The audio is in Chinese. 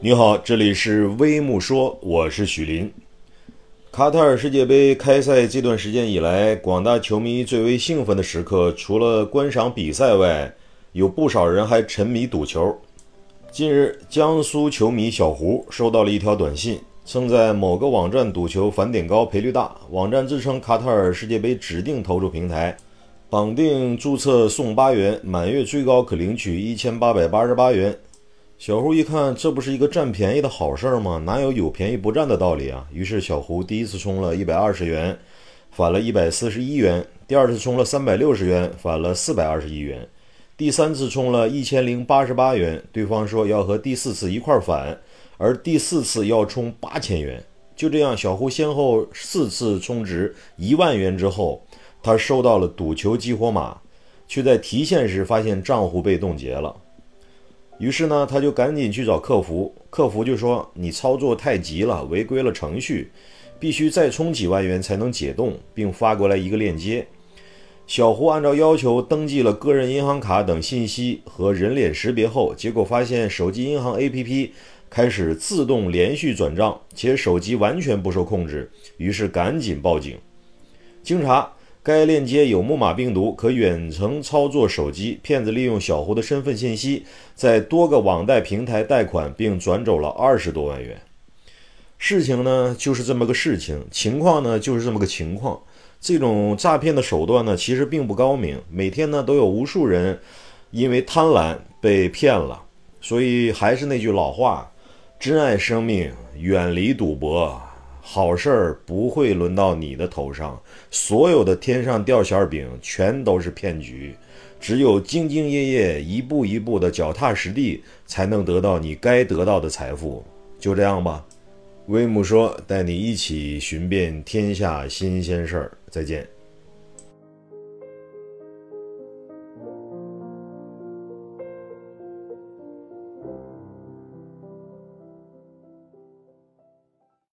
你好，这里是微木说，我是许林。卡塔尔世界杯开赛这段时间以来，广大球迷最为兴奋的时刻，除了观赏比赛外，有不少人还沉迷赌球。近日，江苏球迷小胡收到了一条短信，称在某个网站赌球返点高、赔率大。网站自称卡塔尔世界杯指定投注平台，绑定注册送八元，满月最高可领取一千八百八十八元。小胡一看，这不是一个占便宜的好事儿吗？哪有有便宜不占的道理啊？于是小胡第一次充了一百二十元，返了一百四十一元；第二次充了三百六十元，返了四百二十一元；第三次充了一千零八十八元，对方说要和第四次一块儿返，而第四次要充八千元。就这样，小胡先后四次充值一万元之后，他收到了赌球激活码，却在提现时发现账户被冻结了。于是呢，他就赶紧去找客服，客服就说你操作太急了，违规了程序，必须再充几万元才能解冻，并发过来一个链接。小胡按照要求登记了个人银行卡等信息和人脸识别后，结果发现手机银行 APP 开始自动连续转账，且手机完全不受控制，于是赶紧报警。经查。该链接有木马病毒，可远程操作手机。骗子利用小胡的身份信息，在多个网贷平台贷款，并转走了二十多万元。事情呢，就是这么个事情；情况呢，就是这么个情况。这种诈骗的手段呢，其实并不高明。每天呢，都有无数人因为贪婪被骗了。所以，还是那句老话：珍爱生命，远离赌博。好事儿不会轮到你的头上，所有的天上掉馅饼全都是骗局，只有兢兢业业、一步一步的脚踏实地，才能得到你该得到的财富。就这样吧，威姆说，带你一起寻遍天下新鲜事儿。再见。